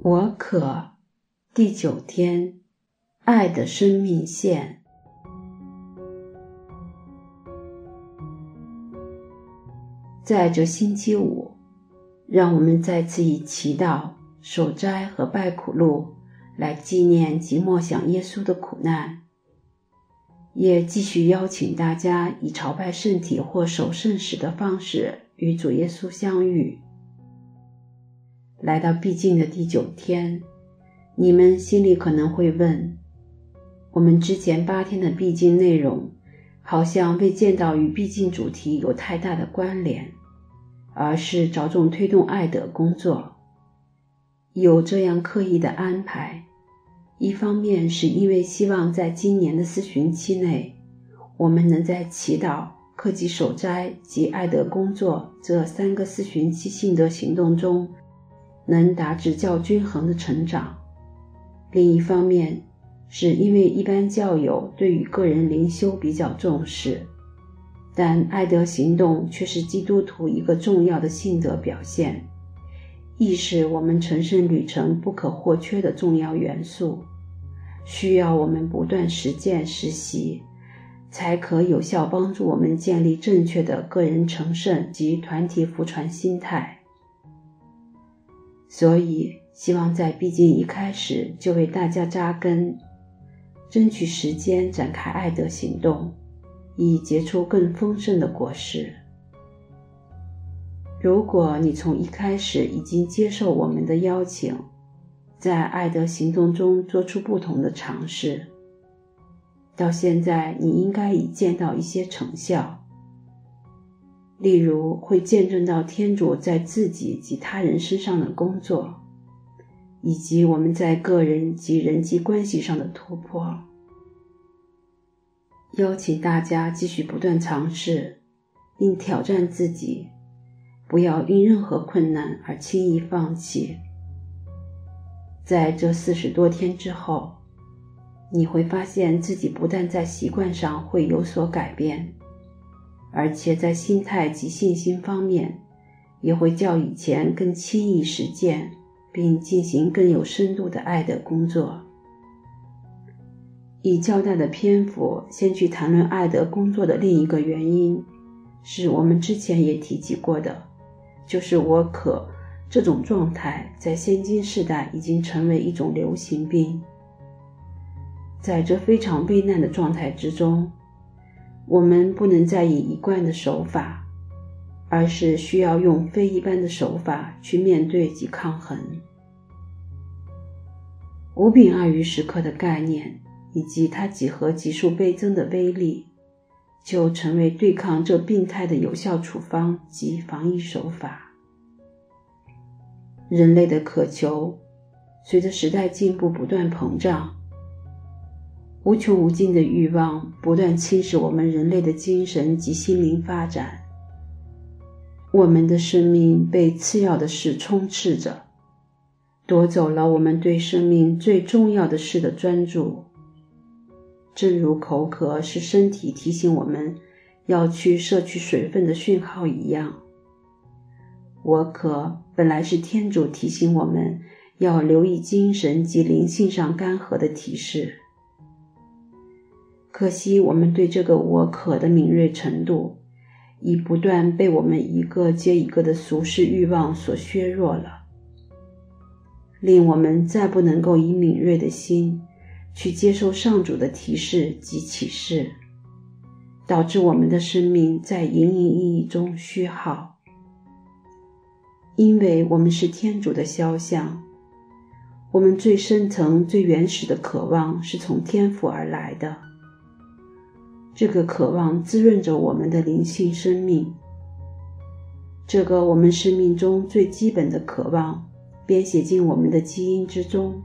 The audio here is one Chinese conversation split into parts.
我可第九天，爱的生命线。在这星期五，让我们再次以祈祷、守斋和拜苦路来纪念及默想耶稣的苦难，也继续邀请大家以朝拜圣体或守圣使的方式与主耶稣相遇。来到必经的第九天，你们心里可能会问：我们之前八天的必经内容，好像未见到与必经主题有太大的关联，而是着重推动爱的工作。有这样刻意的安排，一方面是因为希望在今年的四旬期内，我们能在祈祷、克己守斋及爱德工作这三个四旬期性德行动中。能达至较均衡的成长。另一方面，是因为一般教友对于个人灵修比较重视，但爱德行动却是基督徒一个重要的性德表现，亦是我们成圣旅程不可或缺的重要元素，需要我们不断实践实习，才可有效帮助我们建立正确的个人成圣及团体福传心态。所以，希望在毕竟一开始就为大家扎根，争取时间展开爱的行动，以结出更丰盛的果实。如果你从一开始已经接受我们的邀请，在爱的行动中做出不同的尝试，到现在你应该已见到一些成效。例如，会见证到天主在自己及他人身上的工作，以及我们在个人及人际关系上的突破。邀请大家继续不断尝试，并挑战自己，不要因任何困难而轻易放弃。在这四十多天之后，你会发现自己不但在习惯上会有所改变。而且在心态及信心方面，也会较以前更轻易实践，并进行更有深度的爱的工作。以较大的篇幅先去谈论爱的工作的另一个原因，是我们之前也提及过的，就是我可这种状态在现今世代已经成为一种流行病。在这非常危难的状态之中。我们不能再以一贯的手法，而是需要用非一般的手法去面对及抗衡。五柄二鱼时刻的概念以及它几何级数倍增的威力，就成为对抗这病态的有效处方及防疫手法。人类的渴求随着时代进步不断膨胀。无穷无尽的欲望不断侵蚀我们人类的精神及心灵发展，我们的生命被次要的事充斥着，夺走了我们对生命最重要的事的专注。正如口渴是身体提醒我们要去摄取水分的讯号一样，我渴本来是天主提醒我们要留意精神及灵性上干涸的提示。可惜，我们对这个我可的敏锐程度，已不断被我们一个接一个的俗世欲望所削弱了，令我们再不能够以敏锐的心去接受上主的提示及启示，导致我们的生命在隐隐意义中虚耗。因为我们是天主的肖像，我们最深层、最原始的渴望是从天赋而来的。这个渴望滋润着我们的灵性生命。这个我们生命中最基本的渴望，编写进我们的基因之中，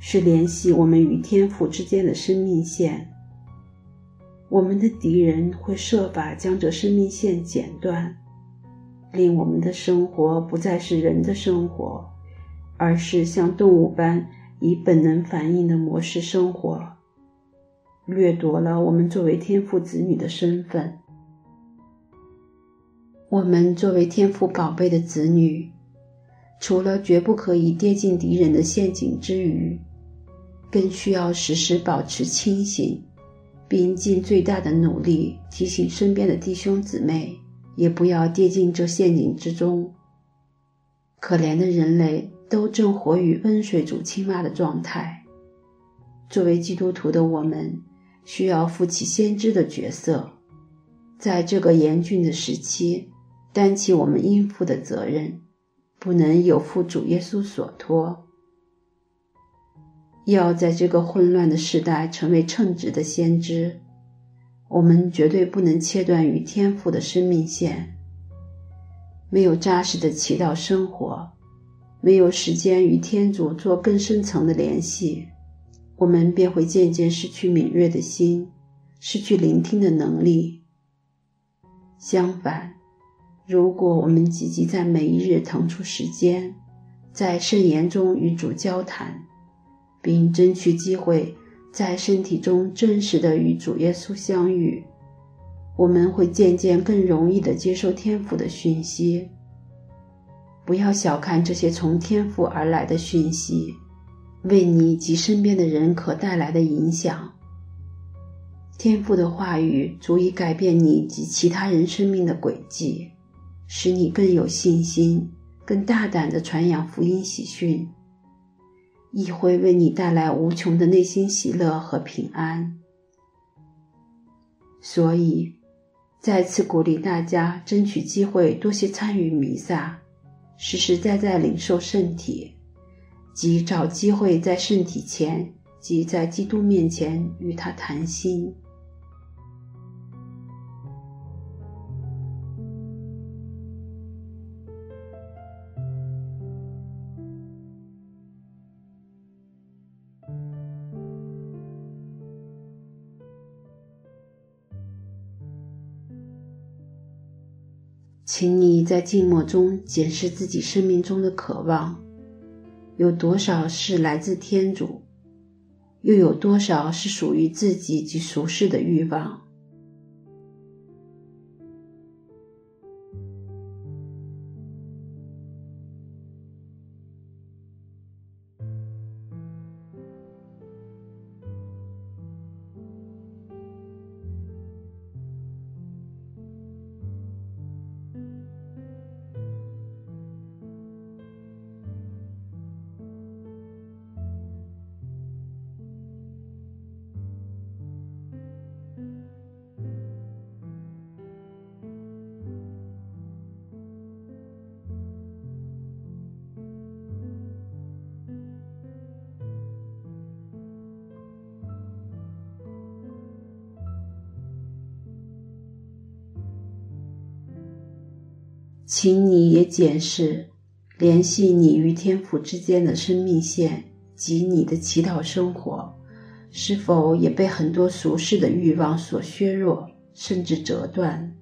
是联系我们与天赋之间的生命线。我们的敌人会设法将这生命线剪断，令我们的生活不再是人的生活，而是像动物般以本能反应的模式生活。掠夺了我们作为天父子女的身份。我们作为天父宝贝的子女，除了绝不可以跌进敌人的陷阱之余，更需要时时保持清醒，并尽最大的努力提醒身边的弟兄姊妹，也不要跌进这陷阱之中。可怜的人类都正活于温水煮青蛙的状态。作为基督徒的我们，需要负起先知的角色，在这个严峻的时期，担起我们应负的责任，不能有负主耶稣所托。要在这个混乱的时代成为称职的先知，我们绝对不能切断与天父的生命线。没有扎实的祈祷生活，没有时间与天主做更深层的联系。我们便会渐渐失去敏锐的心，失去聆听的能力。相反，如果我们积极在每一日腾出时间，在圣言中与主交谈，并争取机会在身体中真实的与主耶稣相遇，我们会渐渐更容易的接受天赋的讯息。不要小看这些从天赋而来的讯息。为你及身边的人可带来的影响。天赋的话语足以改变你及其他人生命的轨迹，使你更有信心、更大胆地传扬福音喜讯，亦会为你带来无穷的内心喜乐和平安。所以，再次鼓励大家争取机会，多些参与弥撒，实实在在领受圣体。即找机会在圣体前，即在基督面前与他谈心。请你在静默中检视自己生命中的渴望。有多少是来自天主，又有多少是属于自己及俗世的欲望？请你也检视，联系你与天父之间的生命线及你的祈祷生活，是否也被很多俗世的欲望所削弱，甚至折断？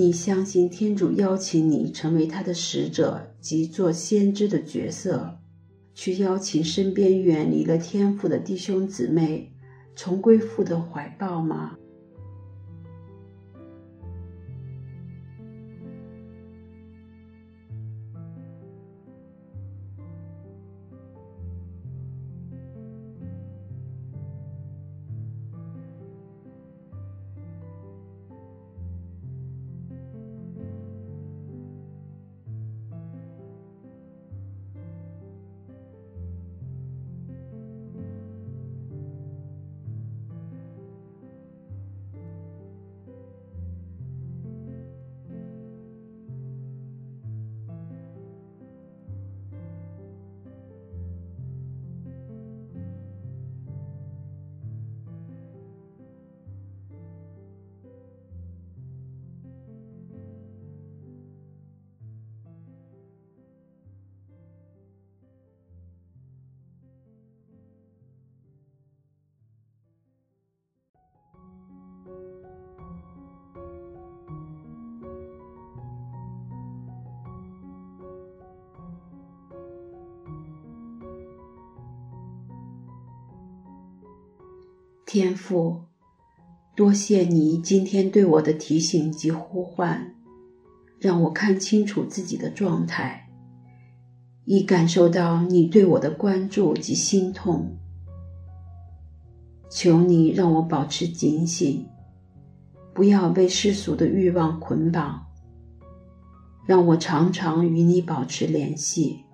你相信天主邀请你成为他的使者及做先知的角色，去邀请身边远离了天父的弟兄姊妹重归父的怀抱吗？天父，多谢你今天对我的提醒及呼唤，让我看清楚自己的状态，以感受到你对我的关注及心痛。求你让我保持警醒，不要被世俗的欲望捆绑，让我常常与你保持联系，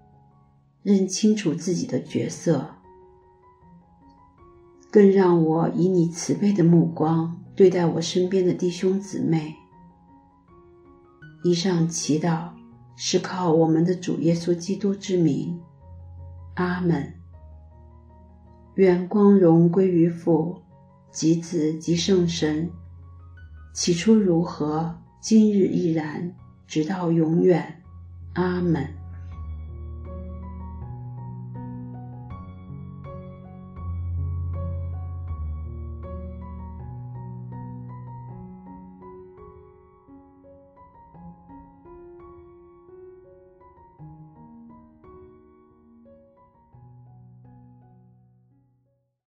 认清楚自己的角色，更让我以你慈悲的目光对待我身边的弟兄姊妹。以上祈祷是靠我们的主耶稣基督之名，阿门。愿光荣归于父、及子、及圣神。起初如何，今日亦然，直到永远。阿门。